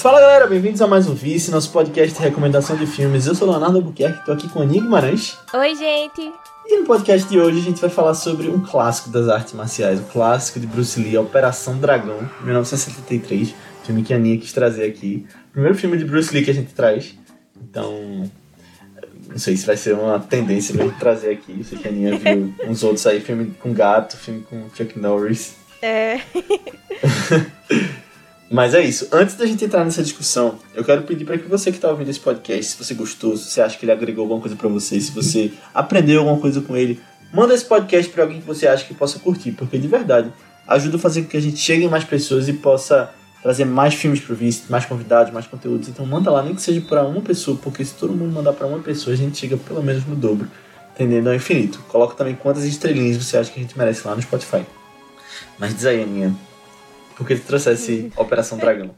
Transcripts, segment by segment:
Fala galera, bem-vindos a mais um Vice, nosso podcast de recomendação de filmes. Eu sou Leonardo Albuquerque, tô aqui com a Aninha Guimarães. Oi, gente! E no podcast de hoje a gente vai falar sobre um clássico das artes marciais, o clássico de Bruce Lee, Operação Dragão, 1973, filme que a Aninha quis trazer aqui. Primeiro filme de Bruce Lee que a gente traz, então não sei se vai ser uma tendência gente trazer aqui. Eu sei que a Aninha viu uns outros aí, filme com gato, filme com Chuck Norris. É. Mas é isso. Antes da gente entrar nessa discussão, eu quero pedir para que você que está ouvindo esse podcast, se você gostou, se você acha que ele agregou alguma coisa para você, se você aprendeu alguma coisa com ele, manda esse podcast para alguém que você acha que possa curtir, porque de verdade ajuda a fazer com que a gente chegue mais pessoas e possa trazer mais filmes pro Vice, mais convidados, mais conteúdos. Então manda lá, nem que seja para uma pessoa, porque se todo mundo mandar para uma pessoa, a gente chega pelo menos no dobro, entendendo ao infinito. Coloca também quantas estrelinhas você acha que a gente merece lá no Spotify. Mas diz aí, Aninha, porque ele trouxesse Operação Dragão.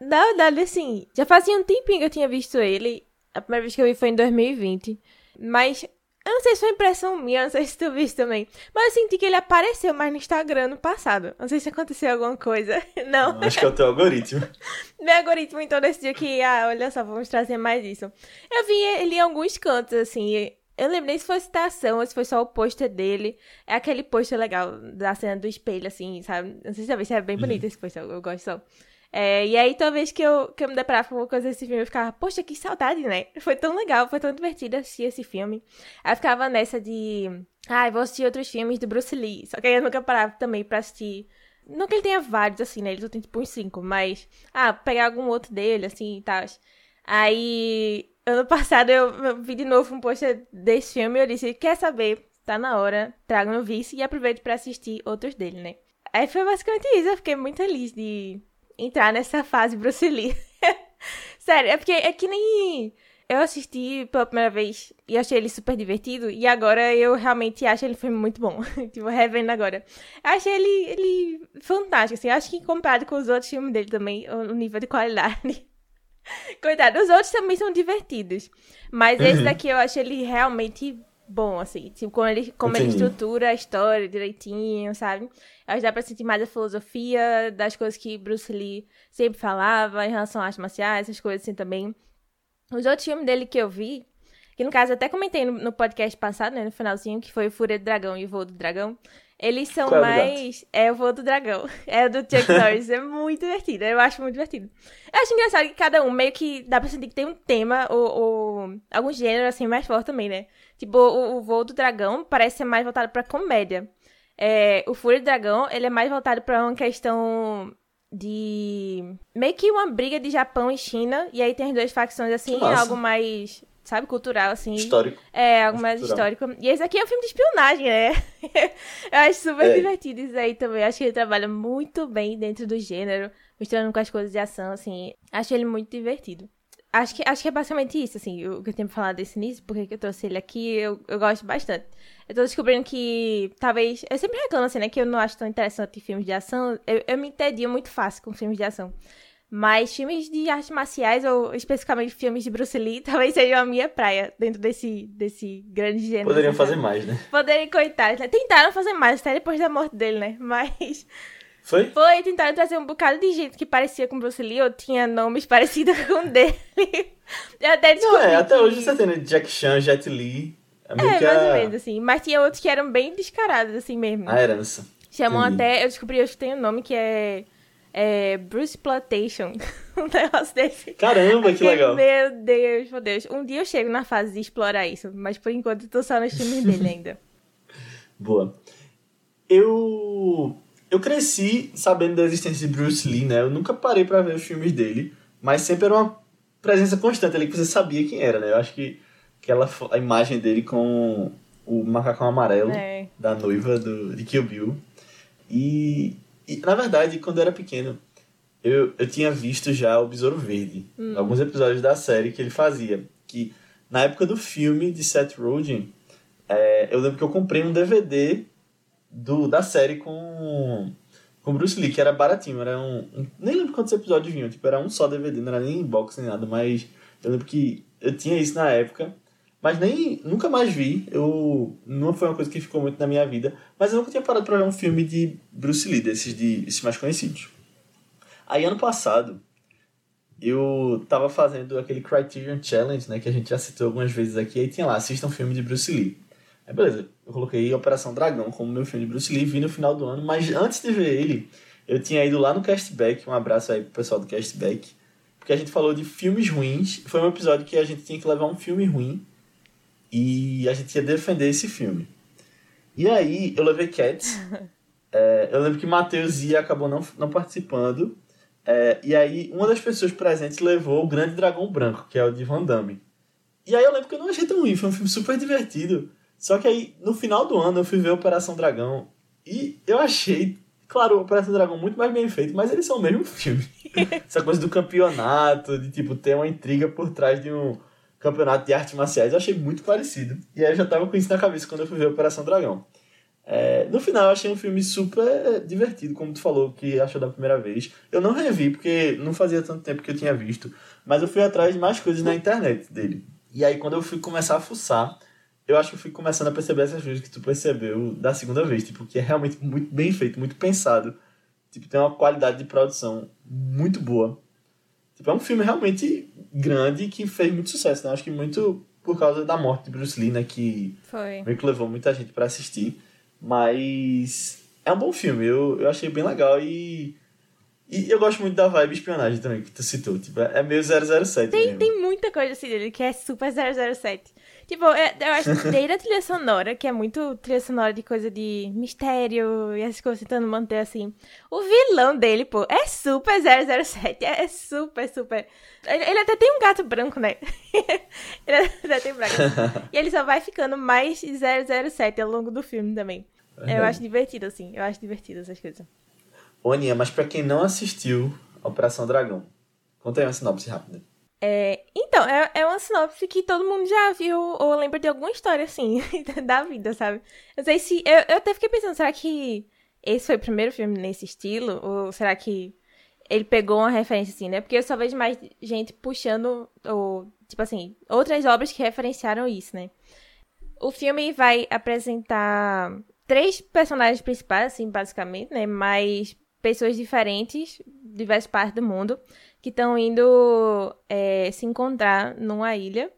Na verdade, assim, já fazia um tempinho que eu tinha visto ele. A primeira vez que eu vi foi em 2020. Mas eu não sei se foi impressão minha, não sei se tu viste também. Mas eu senti que ele apareceu mais no Instagram no passado. Não sei se aconteceu alguma coisa. Não. Acho que é o teu algoritmo. Meu algoritmo então decidiu que, ah, olha só, vamos trazer mais isso. Eu vi ele em alguns cantos, assim. Eu lembrei se foi citação ou se foi só o pôster dele. É aquele pôster legal da cena do espelho, assim, sabe? Não sei se talvez é bem bonito esse pôster, eu gosto só. É, e aí, toda vez que eu, que eu me deparava com alguma coisa desse filme, eu ficava, poxa, que saudade, né? Foi tão legal, foi tão divertido assistir esse filme. Aí eu ficava nessa de, ah, eu vou assistir outros filmes do Bruce Lee. Só que aí eu nunca parava também pra assistir. Não que ele tenha vários, assim, né? Ele só tem tipo uns cinco, mas, ah, pegar algum outro dele, assim e tal. Aí Ano passado eu vi de novo um post desse filme e eu disse, quer saber? Tá na hora, traga no vice e aproveite para assistir outros dele, né? Aí foi basicamente isso, eu fiquei muito feliz de entrar nessa fase Bruce Lee. Sério, é porque é que nem eu assisti pela primeira vez e achei ele super divertido. E agora eu realmente acho ele filme muito bom. tipo, revendo agora. Achei ele, ele fantástico, assim. Acho que comparado com os outros filmes dele também, o nível de qualidade Coitado, os outros também são divertidos. Mas uhum. esse daqui eu acho ele realmente bom, assim. Tipo, como ele, como ele estrutura a história direitinho, sabe? Eu acho que dá pra sentir mais a filosofia das coisas que Bruce Lee sempre falava em relação às artes marciais, essas coisas assim também. Os outros filmes dele que eu vi, que no caso até comentei no, no podcast passado, né, no finalzinho, que foi o Fúria do Dragão e o Voo do Dragão. Eles são Qual mais. É o voo do dragão. É o do Chuck Norris. é muito divertido. Eu acho muito divertido. Eu acho engraçado que cada um meio que dá pra sentir que tem um tema ou, ou algum gênero assim mais forte também, né? Tipo, o, o voo do dragão parece ser mais voltado pra comédia. É, o Fúria do Dragão, ele é mais voltado pra uma questão de. meio que uma briga de Japão e China. E aí tem as duas facções assim, algo mais sabe, cultural, assim. Histórico. É, algo mais cultural. histórico. E esse aqui é um filme de espionagem, né? eu acho super é. divertido isso aí também. Acho que ele trabalha muito bem dentro do gênero, misturando com as coisas de ação, assim. Acho ele muito divertido. Acho que, acho que é basicamente isso, assim, o que eu tenho pra falar desse início, porque eu trouxe ele aqui, eu, eu gosto bastante. Eu tô descobrindo que, talvez, eu sempre reclamo, assim, né, que eu não acho tão interessante filmes de ação, eu, eu me entedia muito fácil com filmes de ação. Mas filmes de artes marciais, ou especificamente filmes de Bruce Lee, talvez sejam a minha praia dentro desse, desse grande gênero. Poderiam fazer mais, né? Poderiam, coitados, né? Tentaram fazer mais, até depois da morte dele, né? Mas. Foi? Foi, tentaram trazer um bocado de gente que parecia com Bruce Lee, ou tinha nomes parecidos com o dele. Eu até descobri. Não, é, até que... hoje você tem né? Jack Chan, Jet Li. É, é mais a... ou menos, assim. Mas tinha outros que eram bem descarados, assim mesmo. A herança. Chamam Entendi. até. Eu descobri hoje que tem um nome que é é, Bruce Plantation. um negócio desse. Caramba, que legal. Meu Deus, meu Deus. Um dia eu chego na fase de explorar isso, mas por enquanto eu tô só nos filmes dele ainda. Boa. Eu. Eu cresci sabendo da existência de Bruce Lee, né? Eu nunca parei para ver os filmes dele, mas sempre era uma presença constante ali que você sabia quem era, né? Eu acho que aquela a imagem dele com o macacão amarelo é. da noiva do, de Kill Bill. E e, na verdade, quando eu era pequeno, eu, eu tinha visto já o Besouro Verde. Hum. Alguns episódios da série que ele fazia. Que na época do filme de Seth Rogen, é, eu lembro que eu comprei um DVD do, da série com, com Bruce Lee, que era baratinho. Era um, um, nem lembro quantos episódios vinham. Tipo, era um só DVD, não era nem box nem nada. Mas eu lembro que eu tinha isso na época. Mas nem nunca mais vi. Eu não foi uma coisa que ficou muito na minha vida, mas eu nunca tinha parado para ver um filme de Bruce Lee, desses de esses mais conhecidos. Aí ano passado, eu tava fazendo aquele Criterion Challenge, né, que a gente já citou algumas vezes aqui, aí tinha lá, assista um filme de Bruce Lee. Aí beleza, eu coloquei Operação Dragão como meu filme de Bruce Lee, vi no final do ano, mas antes de ver ele, eu tinha ido lá no Castback, um abraço aí pro pessoal do Castback, porque a gente falou de filmes ruins, foi um episódio que a gente tinha que levar um filme ruim e a gente ia defender esse filme. E aí eu levei Cats, é, eu lembro que Matheus ia acabou não, não participando, é, e aí, uma das pessoas presentes levou o Grande Dragão Branco, que é o de Van Damme. E aí eu lembro que eu não achei tão ruim, foi um filme super divertido. Só que aí, no final do ano, eu fui ver Operação Dragão e eu achei, claro, Operação Dragão muito mais bem feito, mas eles são o mesmo filme. Essa coisa do campeonato, de tipo, ter uma intriga por trás de um campeonato de artes marciais, eu achei muito parecido. E aí eu já tava com isso na cabeça quando eu fui ver Operação Dragão. É, no final, eu achei um filme super divertido, como tu falou, que achou da primeira vez. Eu não revi, porque não fazia tanto tempo que eu tinha visto, mas eu fui atrás de mais coisas na internet dele. E aí, quando eu fui começar a fuçar, eu acho que eu fui começando a perceber essas coisas que tu percebeu da segunda vez, tipo, que é realmente muito bem feito, muito pensado. Tipo, tem uma qualidade de produção muito boa. Tipo, é um filme realmente grande que fez muito sucesso, né? Acho que muito por causa da morte de Bruce Lee, né? Que Foi. meio que levou muita gente para assistir. Mas é um bom filme, eu, eu achei bem legal e. E eu gosto muito da vibe espionagem também, que tu citou. Tipo, é meio 007 Tem, mesmo. tem muita coisa assim dele que é super 007. Tipo, é- eu acho que desde a trilha sonora, que é muito trilha sonora de coisa de mistério e essas coisas tentando manter assim. O vilão dele, pô, é super 007. É super, super. Ele, ele até tem um gato branco, né? ele até tem gato. e ele só vai ficando mais 007 ao longo do filme também. Eu Verdade. acho divertido, assim. Eu acho divertido essas coisas. Ô, Aninha, mas pra quem não assistiu Operação Dragão, conta aí uma sinopse rápida. É, então, é, é uma sinopse que todo mundo já viu ou lembra de alguma história, assim, da vida, sabe? Não sei se. Eu, eu até fiquei pensando, será que esse foi o primeiro filme nesse estilo? Ou será que ele pegou uma referência, assim, né? Porque eu só vejo mais gente puxando, ou, tipo assim, outras obras que referenciaram isso, né? O filme vai apresentar três personagens principais, assim, basicamente, né? Mas pessoas diferentes, de diversas partes do mundo, que estão indo é, se encontrar numa ilha,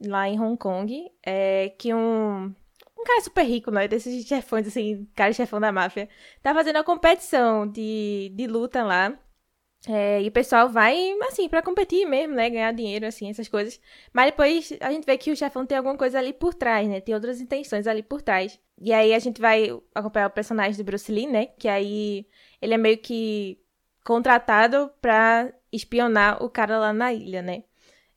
lá em Hong Kong, é, que um, um cara super rico, né? Desses chefões, assim, cara chefão da máfia, tá fazendo uma competição de, de luta lá. É, e o pessoal vai, assim, pra competir mesmo, né? Ganhar dinheiro, assim, essas coisas. Mas depois a gente vê que o chefão tem alguma coisa ali por trás, né? Tem outras intenções ali por trás. E aí a gente vai acompanhar o personagem do Bruce Lee, né? Que aí ele é meio que contratado pra espionar o cara lá na ilha, né?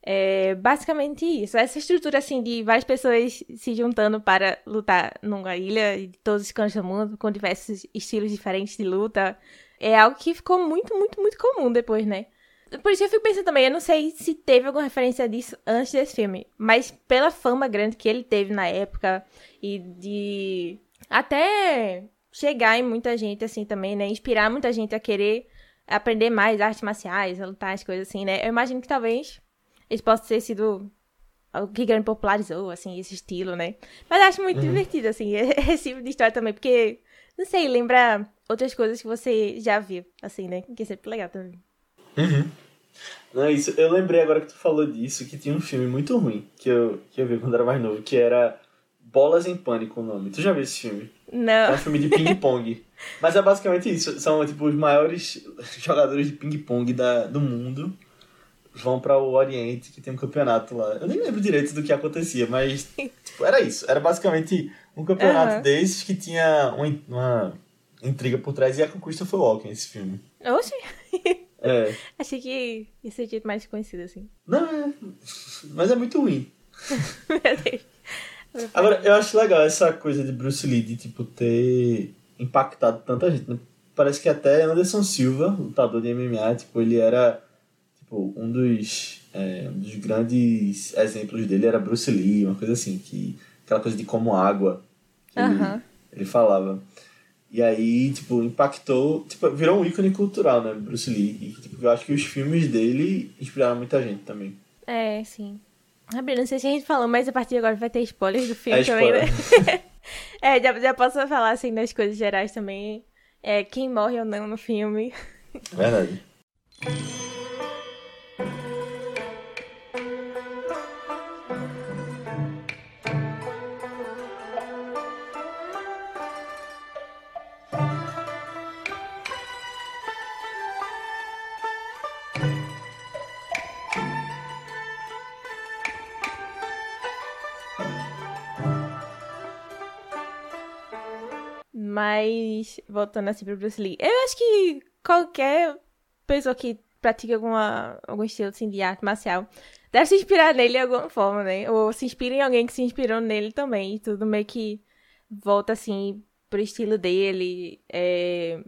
É basicamente isso. Essa estrutura, assim, de várias pessoas se juntando para lutar numa ilha de todos os cantos do mundo, com diversos estilos diferentes de luta, é algo que ficou muito, muito, muito comum depois, né? Por isso eu fico pensando também, eu não sei se teve alguma referência disso antes desse filme, mas pela fama grande que ele teve na época e de até chegar em muita gente assim também, né? Inspirar muita gente a querer aprender mais artes marciais, lutar as coisas assim, né? Eu imagino que talvez isso possa ter sido o que grande popularizou, assim, esse estilo, né? Mas acho muito divertido, assim, esse tipo de história também, porque, não sei, lembra outras coisas que você já viu, assim, né? Que é sempre legal também. Não, é isso. Eu lembrei agora que tu falou disso, que tinha um filme muito ruim que eu, que eu vi quando era mais novo, que era Bolas em Pânico o nome. Tu já viu esse filme? É um Não. filme de ping-pong. Mas é basicamente isso. São, tipo, os maiores jogadores de ping-pong do mundo vão para o Oriente, que tem um campeonato lá. Eu nem lembro direito do que acontecia, mas tipo, era isso. Era basicamente um campeonato Aham. desses que tinha uma, uma intriga por trás e a conquista foi Walken, esse filme. Oxe, É. achei que ia ser mais conhecido, assim. Não, é. Mas é muito ruim. Meu Deus. Agora, eu acho legal essa coisa de Bruce Lee, de, tipo, ter impactado tanta gente. né? Parece que até Anderson Silva, lutador de MMA, tipo, ele era, tipo, um dos, é, um dos grandes exemplos dele era Bruce Lee, uma coisa assim, que aquela coisa de como água, que ele, Aham. ele falava. E aí, tipo, impactou, tipo, virou um ícone cultural, né, Bruce Lee. E, tipo, eu acho que os filmes dele inspiraram muita gente também. É, sim. Gabriel, não sei se a gente falou, mas a partir de agora vai ter spoilers do filme É também, né? é, já, já posso falar, assim, das coisas gerais também. É, quem morre ou não no filme. Verdade. Mas, voltando assim pro Bruce Lee, eu acho que qualquer pessoa que pratica alguma, algum estilo assim, de arte marcial deve se inspirar nele de alguma forma, né? Ou se inspira em alguém que se inspirou nele também. E tudo meio que volta assim pro estilo dele. É...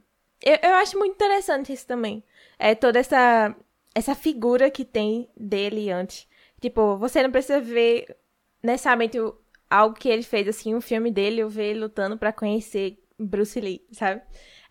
Eu, eu acho muito interessante isso também. É toda essa, essa figura que tem dele antes. Tipo, você não precisa ver necessariamente algo que ele fez, assim, um filme dele, eu ver ele lutando para conhecer Bruce Lee, sabe?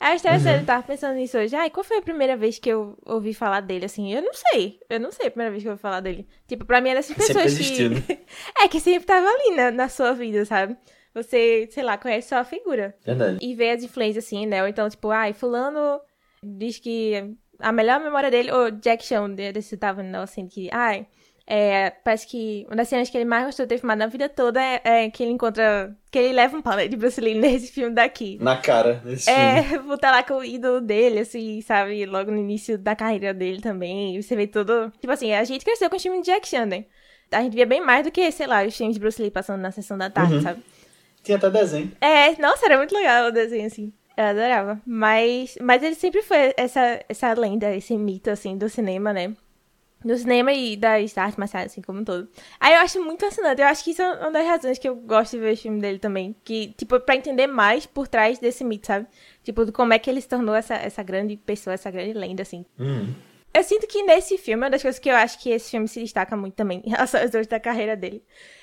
Aí interessante, uhum. eu tava pensando nisso hoje. Ai, qual foi a primeira vez que eu ouvi falar dele, assim? Eu não sei. Eu não sei a primeira vez que eu ouvi falar dele. Tipo, pra mim era essas pessoas que... Né? é, que sempre tava ali na, na sua vida, sabe? Você, sei lá, conhece só a figura. Verdade. E vê as influências, assim, né? Ou então, tipo, ai, fulano diz que a melhor memória dele... Ou Jack Chan, desse tava, não, assim, que... Ai, é, parece que uma das cenas que ele mais gostou de ter filmado na vida toda é, é, que ele encontra. Que ele leva um pau de Bruce Lee nesse filme daqui. Na cara, nesse é, filme. É, botar lá com o ídolo dele, assim, sabe? Logo no início da carreira dele também. Você vê todo. Tipo assim, a gente cresceu com o filme de Jack Chan, né? A gente via bem mais do que, sei lá, os filmes de Bruce Lee passando na sessão da tarde, uhum. sabe? Tinha até desenho. É, nossa, era muito legal o desenho, assim. Eu adorava. Mas, mas ele sempre foi essa, essa lenda, esse mito, assim, do cinema, né? No cinema e das artes marciais, assim, como um todo. Aí eu acho muito fascinante. Eu acho que isso é uma das razões que eu gosto de ver o filme dele também. Que, tipo, pra entender mais por trás desse mito, sabe? Tipo, de como é que ele se tornou essa, essa grande pessoa, essa grande lenda, assim. Uhum. Eu sinto que nesse filme, uma das coisas que eu acho que esse filme se destaca muito também, em relação aos outros da carreira dele,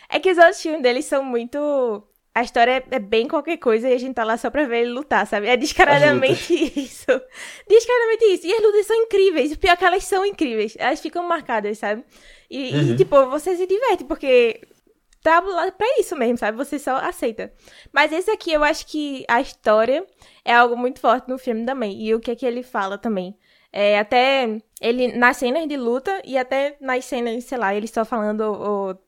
é que os outros filmes dele são muito a história é bem qualquer coisa e a gente tá lá só pra ver ele lutar, sabe? É descaradamente isso. Descaradamente isso. E as lutas são incríveis. O pior é que elas são incríveis. Elas ficam marcadas, sabe? E, uhum. e tipo, você se diverte, porque tá pra isso mesmo, sabe? Você só aceita. Mas esse aqui, eu acho que a história é algo muito forte no filme também. E o que é que ele fala também. É, até ele nas cenas de luta e até nas cenas, sei lá, ele só falando ou,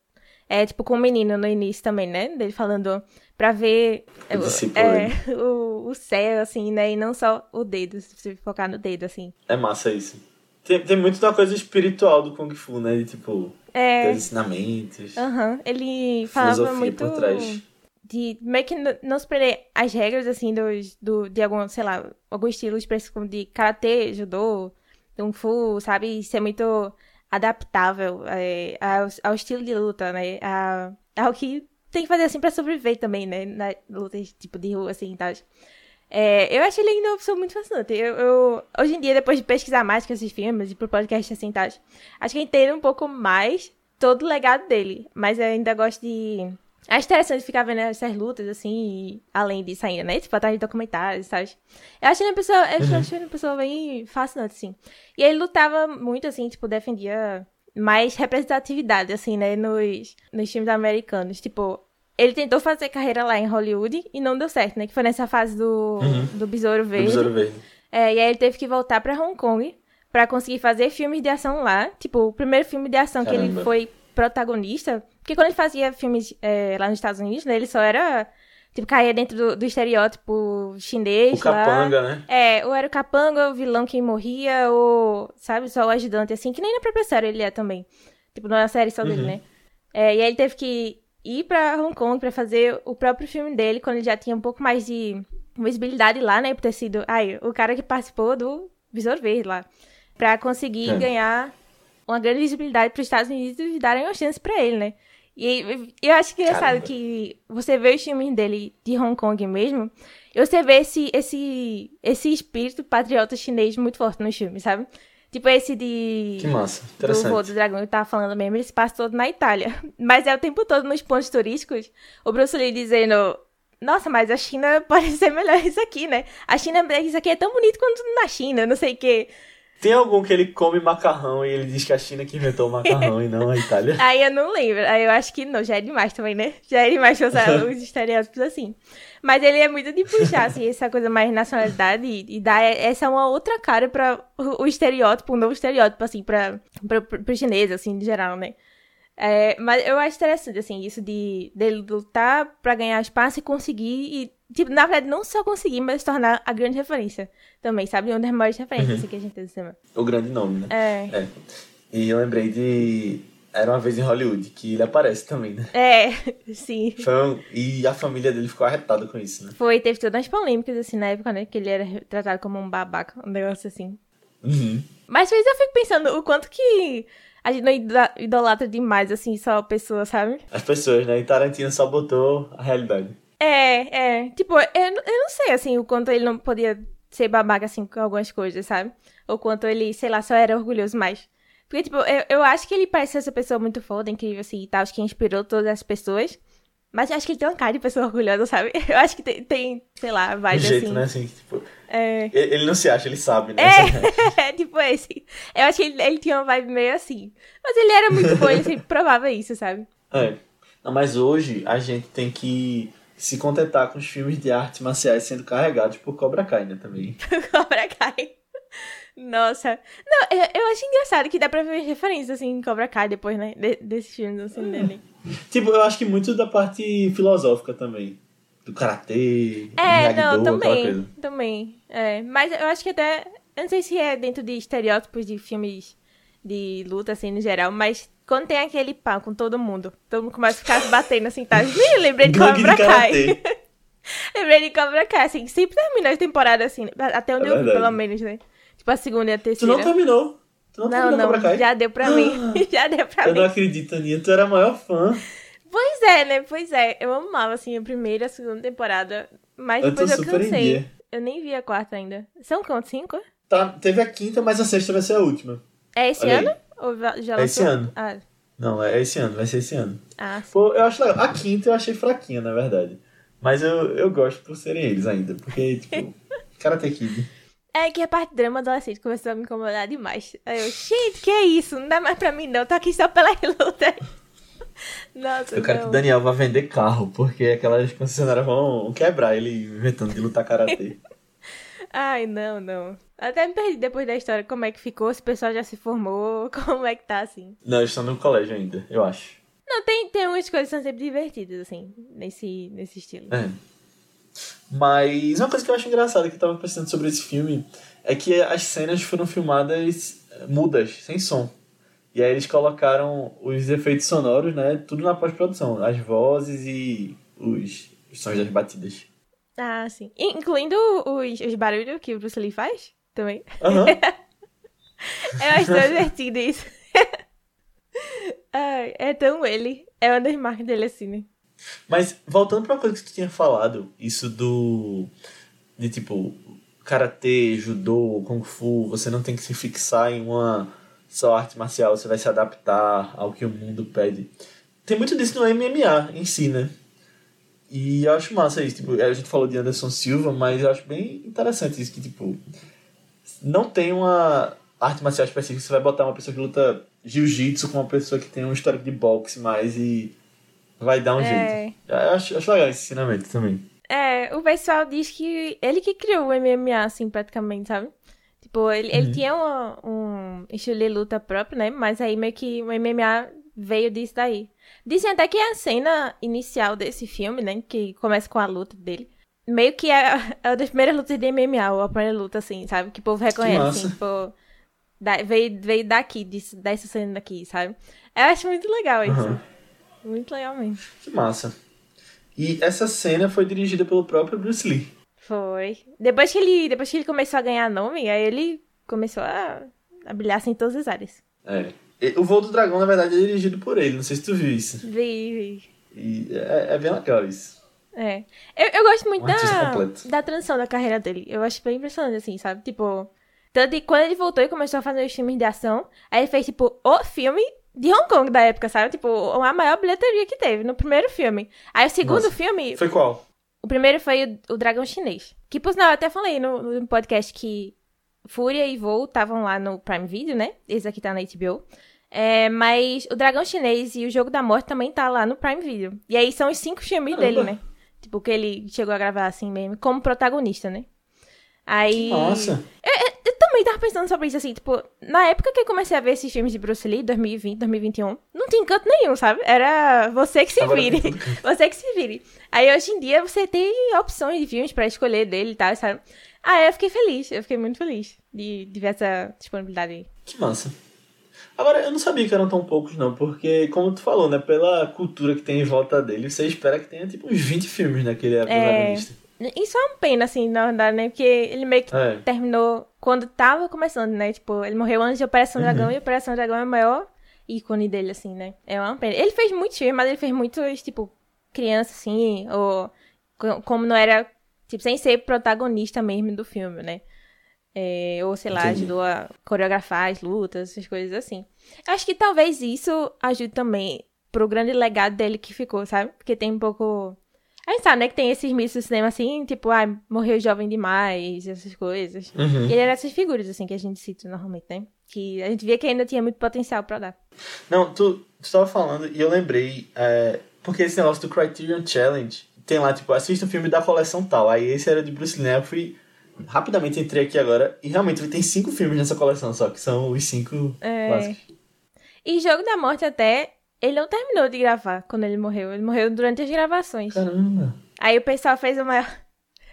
é, tipo, com o menino no início também, né? Dele falando pra ver é, o, o céu, assim, né? E não só o dedo, se focar no dedo, assim. É massa isso. Tem, tem muito da coisa espiritual do Kung Fu, né? De, tipo, é... ensinamentos. Aham. Uhum. Ele falava muito... De meio que não se prender as regras, assim, dos, do, de algum, sei lá, algum estilo específico de karatê, judô, kung fu, sabe? E ser muito adaptável é, ao, ao, estilo de luta, né? A, ao que tem que fazer assim pra sobreviver também, né? Na luta tipo de rua, assim e tal. É, eu acho ele ainda uma pessoa muito fascinante. Eu, eu, hoje em dia, depois de pesquisar mais com esses filmes e pro podcast assim tal, acho que entendo um pouco mais todo o legado dele. Mas eu ainda gosto de Acho interessante ficar vendo essas lutas, assim, além disso ainda, né? Tipo, atrás de documentários, sabe? Eu achei ele uma pessoa, eu uhum. achei uma pessoa bem fascinante, assim. E ele lutava muito, assim, tipo, defendia mais representatividade, assim, né? Nos, nos filmes americanos. Tipo, ele tentou fazer carreira lá em Hollywood e não deu certo, né? Que foi nessa fase do, uhum. do Besouro Verde. Do Besouro Verde. É, e aí ele teve que voltar pra Hong Kong pra conseguir fazer filmes de ação lá. Tipo, o primeiro filme de ação Caramba. que ele foi protagonista. Porque quando ele fazia filmes é, lá nos Estados Unidos, né, ele só era. Tipo, caía dentro do, do estereótipo chinês. O capanga, né? É, ou era o capanga, o vilão que morria, ou, sabe, só o ajudante, assim, que nem na própria série ele é também. Tipo, não é uma série só dele, uhum. né? É, e aí ele teve que ir pra Hong Kong pra fazer o próprio filme dele, quando ele já tinha um pouco mais de visibilidade lá, né? Por ter sido, ai, o cara que participou do Visor Verde lá. Pra conseguir é. ganhar uma grande visibilidade para os Estados Unidos e darem uma chance para ele, né? E eu acho que engraçado que você vê os filmes dele de Hong Kong mesmo, e você vê esse, esse, esse espírito patriota chinês muito forte nos filmes, sabe? Tipo esse de. Que massa, interessante. Do Voo do Dragão que eu tava falando mesmo, ele se passa todo na Itália. Mas é o tempo todo nos pontos turísticos, o Bruce Lee dizendo. Nossa, mas a China pode ser melhor isso aqui, né? A China, isso aqui é tão bonito quanto na China, não sei o quê. Tem algum que ele come macarrão e ele diz que a China que inventou o macarrão e não a Itália? Aí eu não lembro. Aí eu acho que não, já é demais também, né? Já é demais usar os estereótipos assim. Mas ele é muito de puxar, assim, essa coisa mais nacionalidade e, e dar essa uma outra cara para o, o, estereótipo, um novo estereótipo, assim, para pro chinês, assim, de geral, né? É, mas eu acho interessante, assim, isso de dele lutar para ganhar espaço e conseguir e Tipo, na verdade, não só conseguir, mas tornar a grande referência também, sabe? Uma das maiores referências uhum. que a gente tem do cinema. O grande nome, né? É. é. E eu lembrei de Era uma vez em Hollywood, que ele aparece também, né? É, sim. Um- E a família dele ficou arretada com isso, né? Foi, teve todas as polêmicas, assim, na época, né? Que ele era tratado como um babaca, um negócio assim. Uhum. Mas às vezes eu fico pensando o quanto que a gente não ido- idolatra demais, assim, só a pessoa, sabe? As pessoas, né? E Tarantino só botou a realidade. É, é. Tipo, eu, eu não sei, assim, o quanto ele não podia ser babaca, assim, com algumas coisas, sabe? Ou quanto ele, sei lá, só era orgulhoso mais. Porque, tipo, eu, eu acho que ele parece ser essa pessoa muito foda, incrível, assim, e tal, acho que inspirou todas as pessoas. Mas eu acho que ele tem uma cara de pessoa orgulhosa, sabe? Eu acho que tem, tem sei lá, Um vibe jeito, assim. né? Assim, tipo, É. ele ele não se acha, ele sabe, né? É, tipo esse. Eu acho que ele, ele tinha uma vibe meio assim. Mas ele era muito bom, ele sempre provava isso, sabe? É. Não, mas hoje a gente tem que se contentar com os filmes de artes marciais sendo carregados por Cobra Kai, né? Também. Cobra Kai. Nossa. Não, eu, eu acho engraçado que dá pra ver referências assim em Cobra Kai depois, né? De, desses filmes, assim, dele. Tipo, eu acho que muito da parte filosófica também. Do karatê, É, não, também. Também. É, mas eu acho que até. Eu não sei se é dentro de estereótipos de filmes de luta, assim, no geral, mas quando tem aquele pau com todo mundo, todo mundo começa a ficar se batendo assim, tá? Ih, lembrei de Cobra Kai. lembrei de Cobra Kai, assim, sempre termina as temporadas assim, até onde É eu vi, pelo menos, né? Tipo a segunda e a Tu terceira. não terminou. Tu não, Não, terminou não, Cobra Kai? já deu pra mim. já deu pra Eu mim. não acredito, Aninha. Tu era a maior fã. Pois é, né? Pois é. Eu amava, assim, a primeira e a segunda temporada. Mas Eu depois eu cansei. Eu nem vi a quarta ainda. São quantos? Cinco? Tá, teve a quinta, mas a sexta vai ser a última. É esse Olha aí. ano? Ou já É esse lançou? ano. Ah, Não, é esse ano, vai ser esse ano. ah, sim. Pô, eu acho legal. A quinta eu achei fraquinha, na verdade. Mas eu, eu gosto por serem eles ainda. Porque, tipo, Karate Kid. É que a parte drama adolescente começou a me incomodar demais. Aí eu, gente, que é isso? Não dá mais pra mim, não. Tô aqui só pela luta. Nossa, Eu quero que não. o Daniel vá vender carro, porque aquelas concessionárias vão quebrar ele inventando de lutar karatê. Ai, não, não. Até me perdi depois da história como é que ficou, se o pessoal já se formou, como é que tá, assim. Não, eles estão no colégio ainda, eu acho. Não, tem, tem umas coisas que são sempre divertidas, assim, nesse, nesse estilo. É. Mas uma coisa que eu acho engraçada que eu tava pensando sobre esse filme é que as cenas foram filmadas eh, mudas, sem som. E aí eles colocaram os efeitos sonoros, né? Tudo na pós-produção. As vozes e os, os sons das batidas. Ah, sim. In- Incluindo os, os barulhos que o Bruce Lee faz também. Aham. Eu acho tão divertido isso. É tão ele. É uma das marcas dele assim, né? Mas voltando pra uma coisa que tu tinha falado, isso do. de tipo, karatê, judô, kung fu, você não tem que se fixar em uma só arte marcial, você vai se adaptar ao que o mundo pede. Tem muito disso no MMA em si, né? E eu acho massa isso. Tipo, a gente falou de Anderson Silva, mas eu acho bem interessante isso, que tipo. Não tem uma arte marcial específica, você vai botar uma pessoa que luta jiu-jitsu com uma pessoa que tem um histórico de boxe mais e vai dar um É. jeito. Eu acho, acho legal esse ensinamento também. É, o pessoal diz que ele que criou o MMA, assim, praticamente, sabe? Tipo, ele, ele tinha uma- um estilo de luta próprio, né? Mas aí meio que o MMA veio disso daí. Dizem até que a cena inicial desse filme, né? Que começa com a luta dele. Meio que é, é uma das primeiras lutas de MMA, ou a primeira luta, assim, sabe? Que o povo reconhece, assim, tipo... da- veio, veio daqui, disso, dessa cena daqui, sabe? Eu acho muito legal isso. Aham. Muito legal mesmo. Que massa. E essa cena foi dirigida pelo próprio Bruce Lee. Foi. Depois que ele, depois que ele começou a ganhar nome, aí ele começou a, a brilhar assim, em todas as áreas. É. O Voo do Dragão, na verdade, é dirigido por ele. Não sei se tu viu isso. Vi, vi. E é, é bem legal isso. É. Eu, eu gosto muito Um da, da transição da carreira dele. Eu acho bem impressionante, assim, sabe? Tipo, tanto que quando ele voltou e começou a fazer os filmes de ação, aí ele fez, tipo, o filme de Hong Kong da época, sabe? Tipo, a maior bilheteria que teve no primeiro filme. Aí o segundo Nossa. filme, Foi qual? O primeiro foi o, o Dragão Chinês. Que, por sinal, eu até falei no, no podcast que Fúria e Voo estavam lá no Prime Video, né? Esse aqui tá na HBO. É, mas o Dragão Chinês e o Jogo da Morte também tá lá no Prime Video. E aí são os cinco filmes Caramba. dele, né? Tipo, que ele chegou a gravar assim mesmo, como protagonista, né? Aí. Nossa. Eu também tava pensando sobre isso, assim, tipo, na época que eu comecei a ver esses filmes de Bruce Lee, 2020, 2021, não tinha encanto nenhum, sabe? Era você que se Agora vire. Você que se vire. Aí hoje em dia você tem opções de filmes pra escolher dele e tal, sabe? Ah, eu fiquei feliz, eu fiquei muito feliz de, de ver essa disponibilidade aí. Que massa. Agora, eu não sabia que eram tão poucos, não, porque, como tu falou, né, pela cultura que tem em volta dele, você espera que tenha, tipo, uns 20 filmes naquele é... protagonista. Isso é uma pena, assim, na verdade, né? Porque ele meio que É. terminou quando tava começando, né? Tipo, ele morreu antes de Operação Dragão e Operação Dragão é o maior ícone dele, assim, né? É uma pena. Ele fez muitos filmes, mas ele fez muitos, tipo, criança, assim, ou co- como não era, tipo, sem ser protagonista mesmo do filme, né? É, ou, sei lá, Entendi. ajudou a coreografar as lutas, essas coisas assim. Acho que talvez isso ajude também pro grande legado dele que ficou, sabe? Porque tem um pouco. A gente sabe, né, que tem esses mitos do cinema assim, tipo, ah, morreu jovem demais, essas coisas. Uhum. E ele era essas figuras, assim, que a gente cita normalmente, né? Que a gente via que ainda tinha muito potencial pra dar. Não, tu, tu tava falando e eu lembrei, é, porque esse negócio do Criterion Challenge, tem lá, tipo, assista um filme da coleção tal. Aí esse era de Bruce Lee, né? Eu fui, rapidamente entrei aqui agora, e realmente ele tem cinco filmes nessa coleção só, que são os cinco É. clássicos. E Jogo da Morte até, ele não terminou de gravar quando ele morreu. Ele morreu durante as gravações. Caramba. Aí o pessoal fez o maior.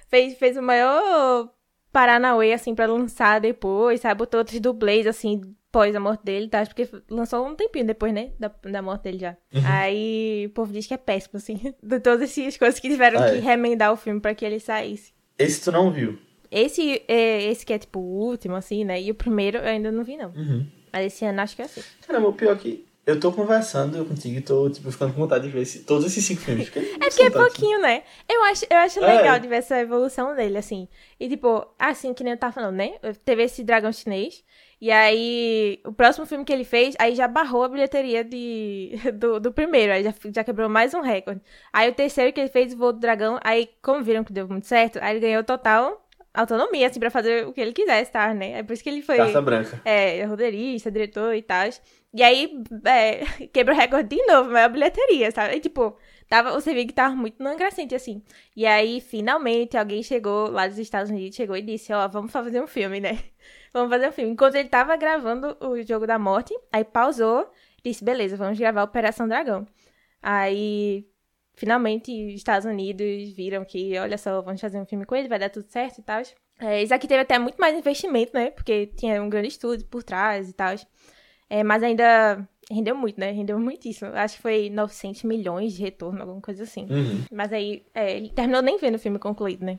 Fez, fez o maior Paranauê, assim, pra lançar depois, sabe? Botou outros dublês, assim, pós a morte dele, tá? Porque lançou um tempinho depois, né? Da, da morte dele já. Uhum. Aí o povo diz que é péssimo, assim. De todas essas coisas que tiveram Ah, que é. remendar o filme pra que ele saísse. Esse tu não viu. Esse, é, esse que é, tipo, o último, assim, né? E o primeiro eu ainda não vi, não. Uhum. Mas esse ano acho que é assim. Caramba, o pior é que eu tô conversando contigo e tô, tipo, ficando com vontade de ver esse- todos esses cinco filmes. Porque É porque é pouquinho, né? Eu acho, eu acho É. legal de ver essa evolução dele, assim. E, tipo, assim, que nem eu tava falando, né? Teve esse dragão chinês. E aí, o próximo filme que ele fez, aí já barrou a bilheteria de, do, do primeiro. Aí já, já quebrou mais um recorde. Aí o terceiro que ele fez, o voo do dragão. Aí, como viram que deu muito certo, aí ele ganhou total autonomia, assim, pra fazer o que ele quisesse, tá, né? É por isso que ele foi... Carta branca. É, roteirista, diretor e tal. E aí, é, quebra o recorde de novo, maior bilheteria, sabe? E, tipo, tava, você via que tava muito não crescente, assim. E aí, finalmente, alguém chegou lá dos Estados Unidos, chegou e disse, ó, vamos fazer um filme, né? Vamos fazer um filme. Enquanto ele tava gravando o Jogo da Morte, aí pausou, disse, beleza, vamos gravar Operação Dragão. Aí, finalmente, os Estados Unidos viram que, olha só, vamos fazer um filme com ele, vai dar tudo certo e tal. É, isso aqui teve até muito mais investimento, né? Porque tinha um grande estúdio por trás e tal. É, mas ainda rendeu muito, né? Rendeu muitíssimo. Acho que foi 900 milhões de retorno, alguma coisa assim. Uhum. Mas aí, é, ele terminou nem vendo o filme concluído, né?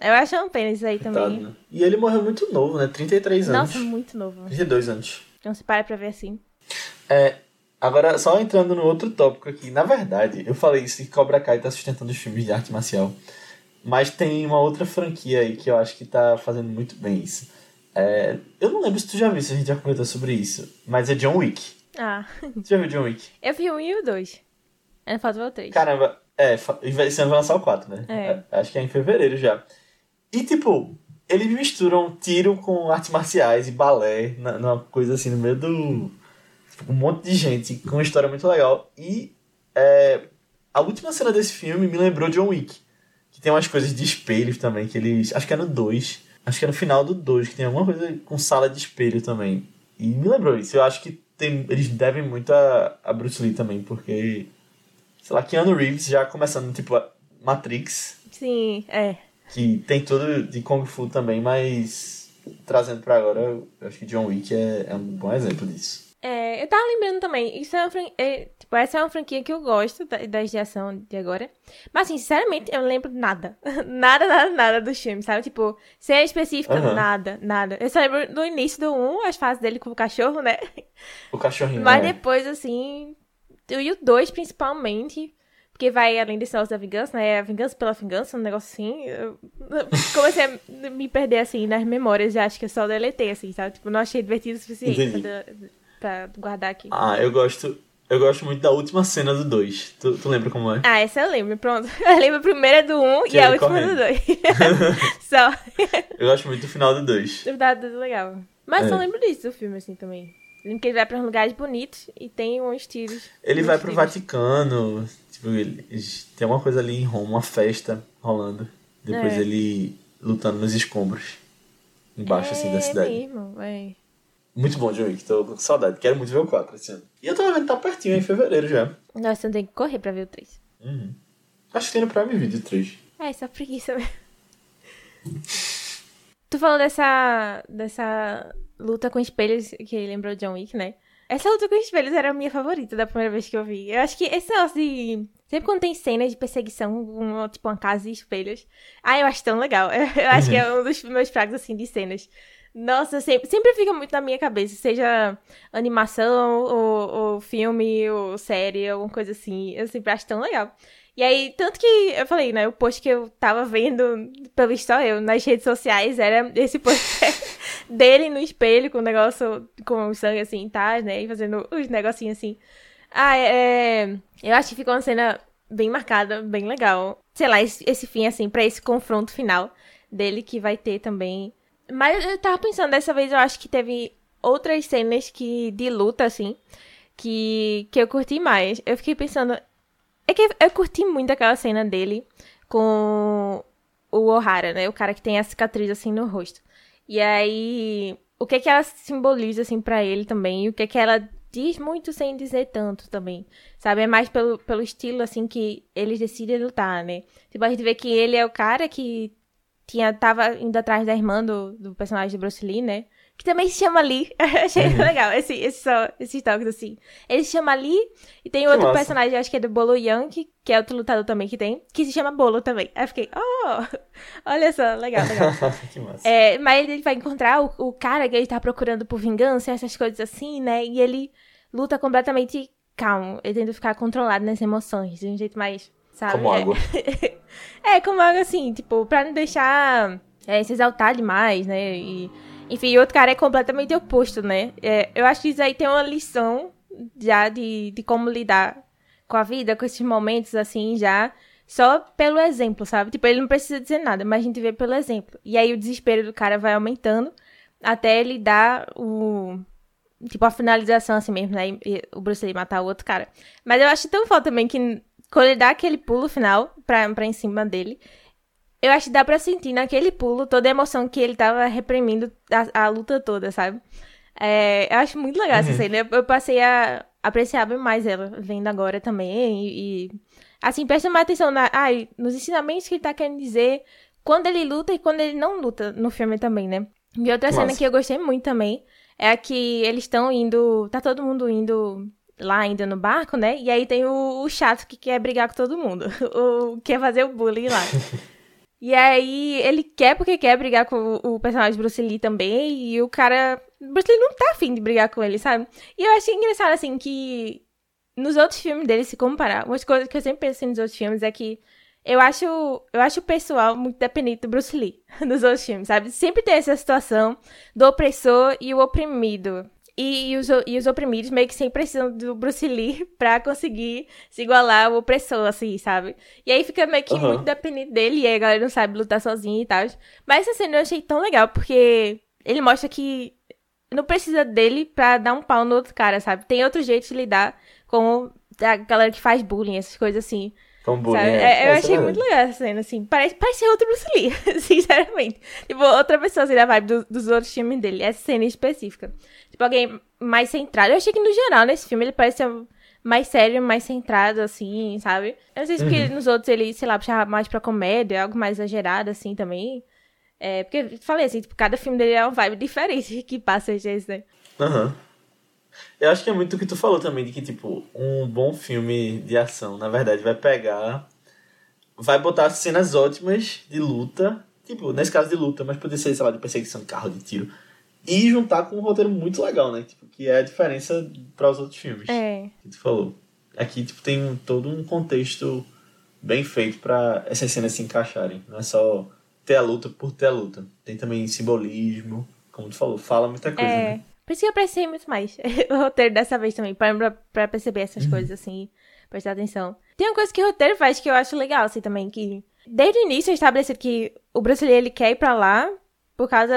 Eu acho uma pena isso aí Coitado, também. né? E ele morreu muito novo, né? 33 anos. Nossa, muito novo. 32 anos. Não se para pra ver assim. É, agora, só entrando no outro tópico aqui. Na verdade, eu falei isso que Cobra Kai tá sustentando os filmes de arte marcial. Mas tem uma outra franquia aí que eu acho que tá fazendo muito bem isso. É, eu não lembro se tu já viu, se a gente já comentou sobre isso. Mas é John Wick. Ah, Tu já viu John Wick? eu vi 1 e o 2. Ainda falta o 3. Caramba, é, esse ano vai lançar o 4, né? É. Acho que é em fevereiro já. E tipo, eles misturam tiro com artes marciais e balé, numa coisa assim, no meio do. Tipo, um monte de gente com uma história muito legal. E é, a última cena desse filme me lembrou John Wick. Que tem umas coisas de espelhos também, que eles. Acho que é no 2. Acho que é no final do 2, que tem alguma coisa com sala de espelho também. E me lembrou isso. Eu acho que tem, eles devem muito a, a Bruce Lee também, porque. Sei lá, Keanu Reeves já começando, tipo, Matrix, Sim, é. que tem tudo de Kung Fu também, mas trazendo pra agora, eu acho que John Wick é, é um bom exemplo disso. É, eu tava lembrando também, isso é uma é, tipo, essa é uma franquia que eu gosto da- das de ação de agora. Mas, assim, sinceramente, eu não lembro nada. nada, nada, nada dos filmes, sabe? Tipo, cena específica, Aham. nada, nada. Eu só lembro do início do 1, as fases dele com o cachorro, né? O cachorrinho. Mas né? depois, assim, e o 2 principalmente, porque vai além desse negócio da vingança, né? É a vingança pela vingança, um negócio assim. Eu comecei a me perder, assim, nas memórias, já acho que eu só deletei, assim, sabe? Tipo, não achei divertido o suficiente Entendi. Pra, guardar aqui. Ah, eu gosto. Eu gosto muito da última cena do 2. Tu, tu lembra como é? Ah, essa eu lembro, pronto. Eu lembro a primeira do 1 Que e a ele última correndo. do 2. Só. Eu gosto muito do final do 2. Tá tudo legal. Mas É. não lembro disso do filme, assim, também. Lembro que ele vai pra uns lugares bonitos e tem uns tiros. Ele uns vai pro tiros. Vaticano. Tipo, ele, tem uma coisa ali em Roma, uma festa rolando. Depois É. ele lutando nos escombros. Embaixo, assim, da cidade. É mesmo, é. Muito bom, John Wick. Tô com saudade. Quero muito ver o 4 esse ano. E eu tava vendo que tá pertinho, em fevereiro já. Nossa, eu tenho que correr pra ver o 3. Uhum. Acho que tem no Prime Video 3. É, só preguiça mesmo. tu falou dessa, dessa luta com espelhos que lembrou John Wick, né? Essa luta com espelhos era a minha favorita da primeira vez que eu vi. Eu acho que esse negócio de. Sempre quando tem cenas de perseguição, um, tipo uma casa de espelhos. Ah, eu acho tão legal. Eu, acho que é um dos meus fracos, assim, de cenas. Nossa, sempre, sempre fica muito na minha cabeça, seja animação, ou, ou filme, ou série, alguma coisa assim. Eu sempre acho tão legal. E aí, tanto que eu falei, né? O post que eu tava vendo pelo Story, eu, nas redes sociais, era esse post dele no espelho, com o negócio, com o sangue assim, tá, né? E fazendo os negocinhos assim. Ah, é, é. Eu acho que ficou uma cena bem marcada, bem legal. Sei lá, esse, esse fim, assim, pra esse confronto final dele que vai ter também. Mas eu tava pensando, dessa vez eu acho que teve outras cenas que de luta, assim, que, que eu curti mais. Eu fiquei pensando, é que eu curti muito aquela cena dele com o O'Hara, né? O cara que tem a cicatriz assim no rosto. E aí, o que é que ela simboliza assim para ele também? E o que é que ela diz muito sem dizer tanto também. Sabe? É mais pelo, pelo estilo assim que eles decidem lutar, né? Tipo, a gente vê que ele é o cara que tinha tava indo atrás da irmã do, do personagem de Bruce Lee, né? que também se chama Lee. Achei uhum. legal esse, esse só, esses toques assim. Ele se chama Lee e tem outro Nossa. personagem, acho que é do Bolo Yankee, que é outro lutador também que tem, que se chama Bolo também. Aí fiquei, oh, olha só, legal, legal. que massa. É, mas ele vai encontrar o, o cara que ele tá procurando por vingança, essas coisas assim, né? E ele luta completamente calmo. Ele tenta ficar controlado nas emoções, de um jeito mais, sabe? Como água. é, como água assim, tipo, pra não deixar é, se exaltar demais, né? E enfim, o outro cara é completamente oposto, né? É, eu acho que isso aí tem uma lição já de, de como lidar com a vida, com esses momentos assim, já. Só pelo exemplo, sabe? Tipo, ele não precisa dizer nada, mas a gente vê pelo exemplo. E aí o desespero do cara vai aumentando até ele dar o. Tipo, a finalização assim mesmo, né? E o Bruce Lee matar o outro cara. Mas eu acho tão foda também que quando ele dá aquele pulo final pra, pra em cima dele, eu acho que dá pra sentir naquele pulo toda a emoção que ele tava reprimindo a, a luta toda, sabe? É, eu acho muito legal essa uhum. cena. Eu, eu, passei a apreciar bem mais ela vendo agora também. E, e assim, presta mais atenção na, ai, nos ensinamentos que ele tá querendo dizer quando ele luta e quando ele não luta no filme também, né? E outra Nossa. cena que eu gostei muito também é a que eles estão indo. Tá todo mundo indo lá ainda no barco, né? E aí tem o, o chato que quer brigar com todo mundo. O quer fazer o bullying lá. E aí ele quer porque quer brigar com o personagem Bruce Lee também. E o cara. Bruce Lee não tá afim de brigar com ele, sabe? E eu achei engraçado, assim, que nos outros filmes dele, se comparar, uma coisa que eu sempre pensei nos outros filmes é que eu acho, eu acho o pessoal muito dependente do Bruce Lee nos outros filmes, sabe? Sempre tem essa situação do opressor e o oprimido. E, os, e os oprimidos meio que sempre precisam do Bruce Lee pra conseguir se igualar ao opressor, assim, sabe? E aí fica meio que uhum. muito dependente dele, e aí a galera não sabe lutar sozinha e tal. Mas essa cena eu achei tão legal, porque ele mostra que não precisa dele pra dar um pau no outro cara, sabe? Tem outro jeito de lidar com a galera que faz bullying, essas coisas assim. Tão bonito. É, eu achei muito legal essa cena, assim. Parece, parece outro Bruce Lee, sinceramente. Tipo, outra pessoa, assim, da vibe do, dos outros filmes dele. Essa cena específica. Tipo, alguém mais centrado. Eu achei que, no geral, nesse filme, ele parece mais sério, mais centrado, assim, sabe? Eu não sei se porque uhum. nos outros ele, sei lá, puxava mais pra comédia, algo mais exagerado, assim, também. É, porque, falei assim, tipo, cada filme dele é uma vibe diferente que passa às vezes, né? Aham. Uhum. Eu acho que é muito o que tu falou também, de que, tipo, um bom filme de ação, na verdade, vai pegar. Vai botar cenas ótimas de luta. Tipo, nesse caso de luta, mas poderia ser, sei lá, de perseguição de carro, de tiro. E juntar com um roteiro muito legal, né? Tipo, que é a diferença para os outros filmes. É. Que tu falou. Aqui, tipo, tem todo um contexto bem feito para essas cenas se encaixarem. Não é só ter a luta por ter a luta. Tem também simbolismo, como tu falou, fala muita coisa, é. né? Por isso que eu apreciei muito mais o roteiro dessa vez também, pra, pra perceber essas uhum. coisas, assim, prestar atenção. Tem uma coisa que o roteiro faz que eu acho legal, assim, também, que desde o início é estabelecido que o Lee, ele quer ir pra lá por causa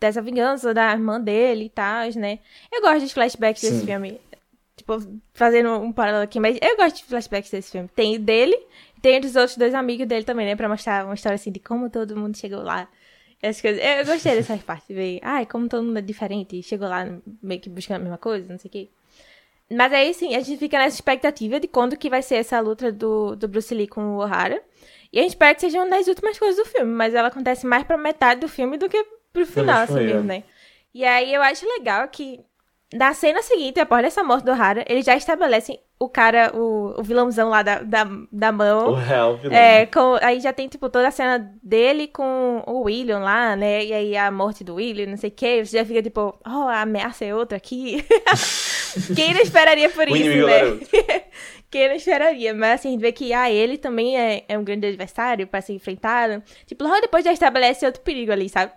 dessa vingança da irmã dele e tal, né? Eu gosto de flashbacks Sim. desse filme. Tipo, fazendo um paralelo aqui, mas eu gosto de flashbacks desse filme. Tem dele e tem dos outros dois amigos dele também, né? Pra mostrar uma história assim de como todo mundo chegou lá. Essas coisas. Eu gostei dessas partes, ver. Ai, como todo mundo é diferente. Chegou lá meio que buscando a mesma coisa, não sei o quê. Mas aí, sim, a gente fica nessa expectativa de quando que vai ser essa luta do, do Bruce Lee com o O'Hara. E a gente espera que seja uma das últimas coisas do filme, mas ela acontece mais pra metade do filme do que pro final, assim mesmo, né? E aí eu acho legal que na cena seguinte, após essa morte do Hara, eles já estabelecem o cara, o, o vilãozão lá da, da, da mão. O real vilão. É, com, aí já tem, tipo, toda a cena dele com o William lá, né? E aí a morte do William, não sei o quê. Você já fica, tipo, oh, a ameaça é outra aqui. Quem não esperaria por isso, né? Quem não esperaria? Mas assim, a gente vê que ah, ele também é, é um grande adversário pra ser enfrentado. Tipo, logo depois já estabelece outro perigo ali, sabe?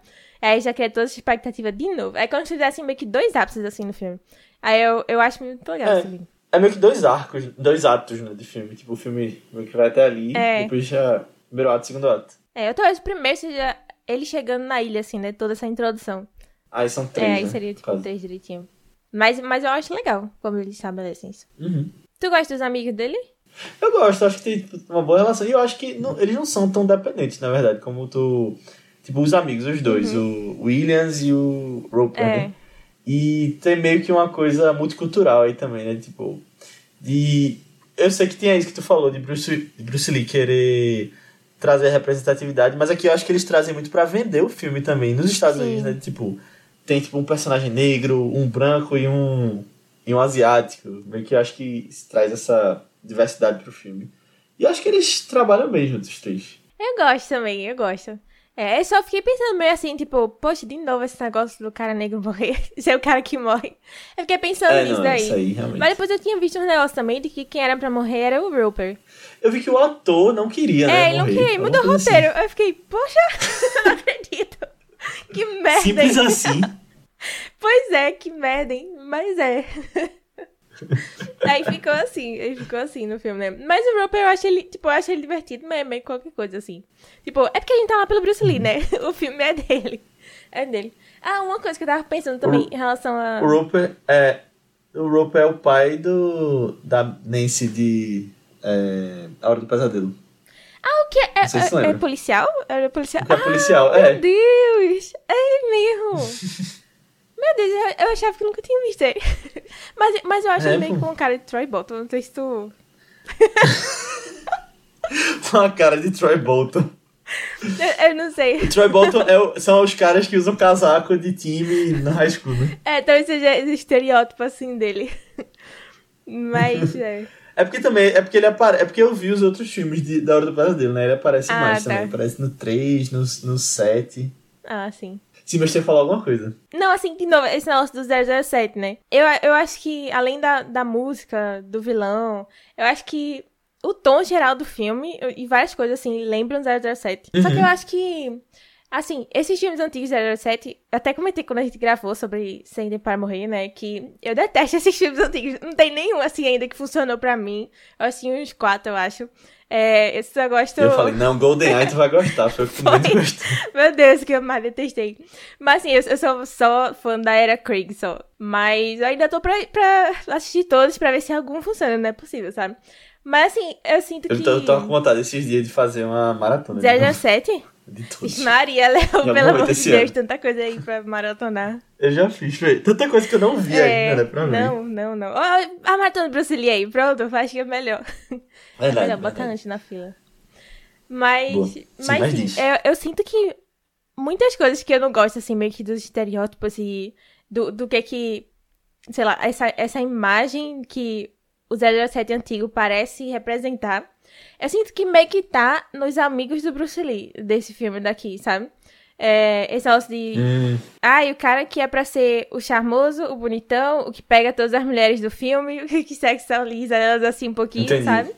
Aí já cria toda essa expectativa de novo. É como se fizessem meio que dois ápices assim no filme. Aí eu, eu acho muito legal É. vídeo. É meio que dois arcos, dois atos, né, de filme. Tipo, o filme meio que vai até ali, É. depois já... Primeiro ato, segundo ato. É, eu talvez o primeiro seja ele chegando na ilha, assim, né? Toda essa introdução. Aí são três, é, aí né, seria tipo caso. três direitinho. Mas, mas eu acho legal como eles estabelecem isso. Uhum. Tu gosta dos amigos dele? Eu gosto, acho que tem uma boa relação. E eu acho que não- eles não são tão dependentes, na verdade, como tu. Tipo, os amigos, os dois, o Williams e o Roper, Uhum. É. né? E tem meio que uma coisa multicultural aí também, né? Tipo, de. Eu sei que tinha isso que tu falou de Bruce, de Bruce Lee querer trazer representatividade, mas aqui eu acho que eles trazem muito pra vender o filme também, nos Estados Sim. Unidos, né? Tipo, tem tipo um personagem negro, um branco e um, e um asiático. Meio que eu acho que traz essa diversidade pro filme. E eu acho que eles trabalham bem juntos, os três. Eu gosto também, eu gosto. É, eu só fiquei pensando meio assim, tipo, poxa, de novo esse negócio do cara negro morrer, ser o cara que morre. Eu fiquei pensando É, nisso não, daí. isso aí, realmente. Mas depois eu tinha visto um negócio também de que quem era pra morrer era o Roper. Eu vi que o ator não queria, né? é, ele não queria, mudou o coisa roteiro. Eu fiquei, poxa, não acredito. Que merda. Assim. Simples assim. Pois é, que merda, hein? Mas é. Aí ficou assim, aí ficou assim no filme, né? Mas o Roper eu acho ele, tipo, eu acho ele divertido, mas é meio qualquer coisa assim. Tipo, é porque a gente tá lá pelo Bruce Lee, né? O filme é dele. É dele. Ah, uma coisa que eu tava pensando também em relação a. O Roper é. O Roper é o pai do. da Nancy de. É, a Hora do Pesadelo. Ah, o que? É, se é, é policial? É policial? É policial, ah, é. Meu Deus! É mesmo! Meu Deus, eu, eu achava que nunca tinha visto ele. Mas, mas eu acho É, ele meio com um cara de Troy Bolton. Não sei se tu. Com a cara de Troy Bolton. Eu, eu não sei. O Troy Bolton é o- são os caras que usam casaco de time na high school, né? É, talvez seja esse estereótipo assim dele. Mas, é. É porque também, é porque ele aparece. É porque eu vi os outros filmes de, da Hora do Pesadelo, né? Ele aparece Ah, mais tá. também. Aparece no 3, no, no 7. Ah, sim. Mas você falou alguma coisa. Não, assim, de novo, esse negócio do 007, né? Eu, eu acho que, além da, da música, do vilão, eu acho que o tom geral do filme e várias coisas, assim, lembram 007. Só que eu acho que, assim, esses filmes antigos de 007, eu até comentei quando a gente gravou sobre Sem Tempo para Morrer, né? Que eu detesto esses filmes antigos. Não tem nenhum, assim, ainda que funcionou pra mim. Eu assisti uns quatro, eu acho. É, eu gosto... Eu falei, não, GoldenEye tu vai gostar. Foi o que tu mais gostou. Meu Deus, que eu mais detestei. Mas assim, eu, eu sou só fã da era Craig só. Mas eu ainda tô pra, pra assistir todos pra ver se algum funciona, não é possível, sabe? Mas assim, eu sinto Eu que. tô, eu tô com vontade esses dias de fazer uma maratona. de novo, 007? De todos. Maria, Léo, pelo amor de Deus, ano. tanta coisa aí pra maratonar. Eu já fiz, foi. Tanta coisa que eu não vi ainda, né? Pra ver. É, não, não, não. Ó, a maratona do Bruce Lee aí, pronto, eu acho que é melhor. É Verdade, melhor, bota antes na fila. Mas, Boa. Sim, mas mas sim, diz. eu, eu sinto que muitas coisas que eu não gosto, assim, meio que dos estereótipos e do, do que que, sei lá, essa, essa imagem que o 007 antigo parece representar, eu sinto que meio que tá nos amigos do Bruce Lee, desse filme daqui, sabe? É, esse negócio de Hum, ah, e o cara que é pra ser o charmoso, o bonitão, o que pega todas as mulheres do filme, o que sexualiza elas assim um pouquinho, Entendi. sabe?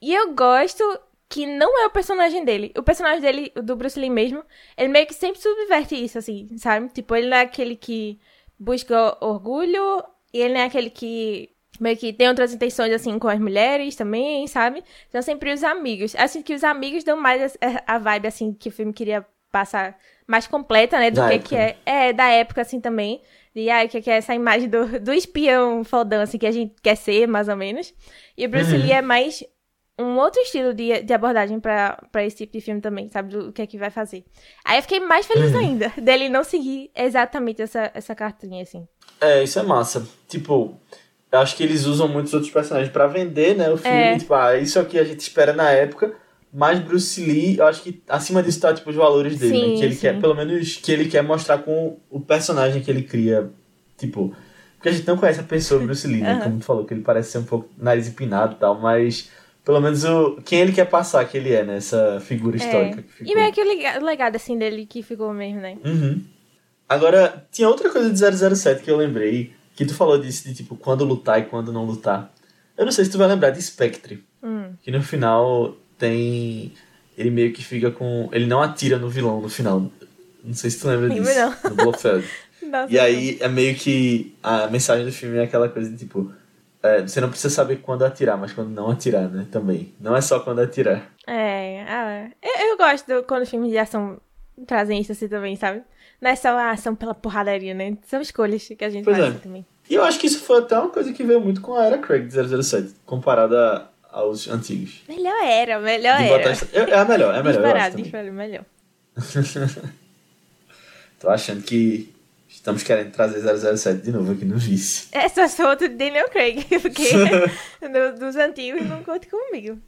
E eu gosto que não é o personagem dele. O personagem dele, o do Bruce Lee mesmo, ele meio que sempre subverte isso, assim, sabe? Tipo, ele não é aquele que busca orgulho, e ele não é aquele que meio que tem outras intenções, assim, com as mulheres também, sabe? São sempre os amigos. Assim que os amigos dão mais a, a vibe, assim, que o filme queria passar mais completa, né? Do Da que, época. que é. É, da época, assim, também. Ai, o que que é essa imagem do, do espião fodão, assim, que a gente quer ser, mais ou menos. E o Bruce Uhum. Lee é mais um outro estilo de, de abordagem pra, pra esse tipo de filme também, sabe? Do que é que vai fazer. Aí eu fiquei mais feliz Uhum. ainda dele não seguir exatamente essa, essa cartinha, assim. É, isso é massa. Tipo, eu acho que eles usam muitos outros personagens pra vender, né? O filme. É. Tipo, ah, isso aqui a gente espera na época. Mas Bruce Lee, eu acho que acima disso tá, tipo, os valores dele, Sim, né? Que ele sim. quer, pelo menos, que ele quer mostrar com o personagem que ele cria. Tipo, Porque a gente não conhece a pessoa Bruce Lee, né? Como tu falou, que ele parece ser um pouco nariz empinado e tal, mas pelo menos o quem ele quer passar que ele é, né? Essa figura histórica É. que ficou. E meio que o legado, assim, dele que ficou mesmo, né? Uhum. Agora, tinha outra coisa de 007 que eu lembrei, que tu falou disso, de tipo, quando lutar e quando não lutar. Eu não sei se tu vai lembrar de Spectre, Hum. que no final tem. Ele meio que fica com. Ele não atira no vilão no final. Não sei se tu lembra disso. não. No Blofeld. E aí é meio que. A mensagem do filme é aquela coisa de tipo. é, você não precisa saber quando atirar, mas quando não atirar, né? Também. Não é só quando atirar. É, ah, eu, eu gosto do- quando filmes de ação trazem isso assim também, sabe? Não é só a ação pela porradaria, né? São escolhas que a gente Pois faz é. também. E eu acho que isso foi até uma coisa que veio muito com a era Craig de 007, comparada aos antigos. Melhor era, melhor De era. É, é a melhor, é a melhor. Disparado, melhor. Tô achando que estamos querendo trazer 007 de novo aqui no Vice. É só outro Daniel Craig, porque do- dos antigos não conta comigo.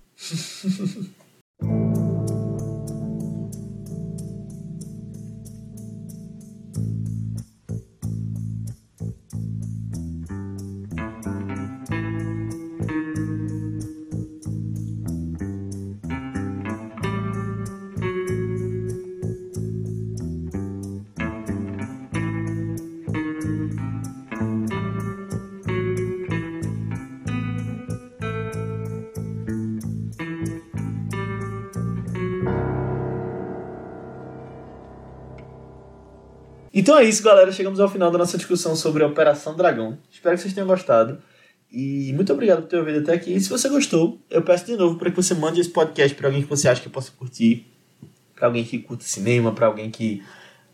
Então é isso, galera. Chegamos ao final da nossa discussão sobre a Operação Dragão. Espero que vocês tenham gostado. E muito obrigado por ter ouvido até aqui. E se você gostou, eu peço de novo para que você mande esse podcast para alguém que você acha que possa curtir. Para alguém que curta cinema, para alguém que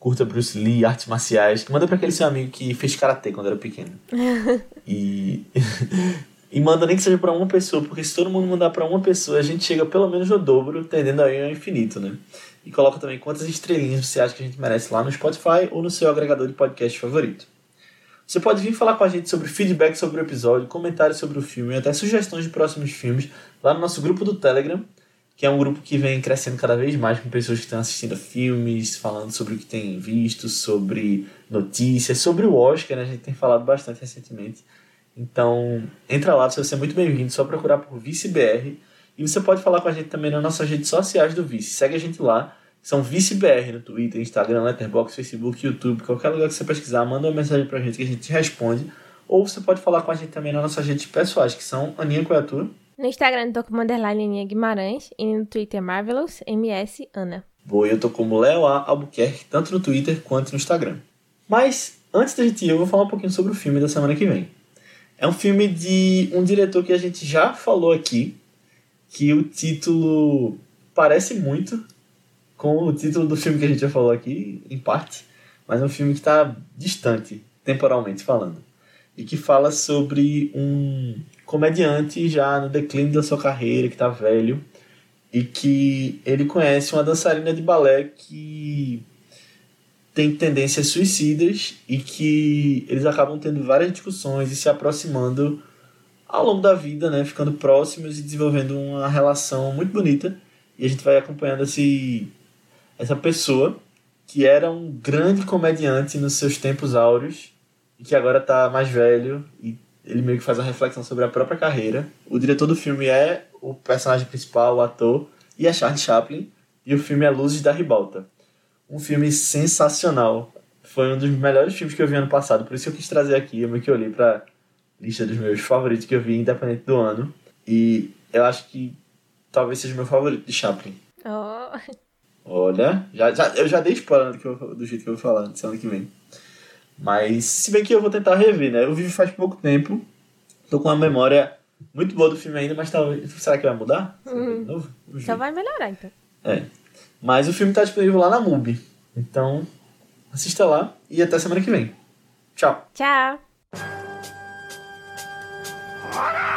curta Bruce Lee, artes marciais. Que manda para aquele seu amigo que fez karatê quando era pequeno. e e manda nem que seja para uma pessoa, porque se todo mundo mandar para uma pessoa, a gente chega pelo menos no dobro, tendendo aí ao infinito, né? E coloca também quantas estrelinhas você acha que a gente merece lá no Spotify ou no seu agregador de podcast favorito. Você pode vir falar com a gente sobre feedback sobre o episódio, comentários sobre o filme e até sugestões de próximos filmes lá no nosso grupo do Telegram, que é um grupo que vem crescendo cada vez mais com pessoas que estão assistindo filmes, falando sobre o que têm visto, sobre notícias, sobre o Oscar, né? A gente tem falado bastante recentemente. Então, entra lá, você vai ser muito bem-vindo, só procurar por ViceBR. E você pode falar com a gente também nas nossas redes sociais do Vice. Segue a gente lá, são ViceBR no Twitter, Instagram, Letterboxd, Facebook, YouTube, qualquer lugar que você pesquisar, manda uma mensagem pra gente que a gente te responde. Ou você pode falar com a gente também nas nossas redes pessoais, que são Aninha Coiatura. No Instagram, tô como underline Aninha Guimarães. E no Twitter, Marvelous MS Ana. Boa, eu tô como Leo A. Albuquerque, tanto no Twitter quanto no Instagram. Mas, antes da gente ir, eu vou falar um pouquinho sobre o filme da semana que vem. É um filme de um diretor que a gente já falou aqui, que o título parece muito com o título do filme que a gente já falou aqui, em parte, mas é um filme que está distante, temporalmente falando. E que fala sobre um comediante já no declínio da sua carreira, que está velho, e que ele conhece uma dançarina de balé que tem tendências suicidas e que eles acabam tendo várias discussões e se aproximando ao longo da vida, né, ficando próximos e desenvolvendo uma relação muito bonita. E a gente vai acompanhando esse essa pessoa que era um grande comediante nos seus tempos áureos e que agora está mais velho e ele meio que faz uma reflexão sobre a própria carreira. O diretor do filme é o personagem principal, o ator, e é Charlie Chaplin, e o filme é Luzes da Ribalta. Um filme sensacional. Foi um dos melhores filmes que eu vi ano passado, por isso que eu quis trazer aqui, eu meio que olhei pra lista dos meus favoritos que eu vi, independente do ano, e eu acho que talvez seja o meu favorito de Chaplin. Oh. Olha, já, já, eu já dei spoiler do, do jeito que eu vou falar semana que vem. Mas, se bem que eu vou tentar rever, né? Eu vi faz pouco tempo, tô com uma memória muito boa do filme ainda, mas talvez. Será que vai mudar? De novo? Ver. vai melhorar, então. É. Mas o filme tá disponível lá na MUBI. Então, assista lá e até semana que vem. Tchau. Tchau. Hold on!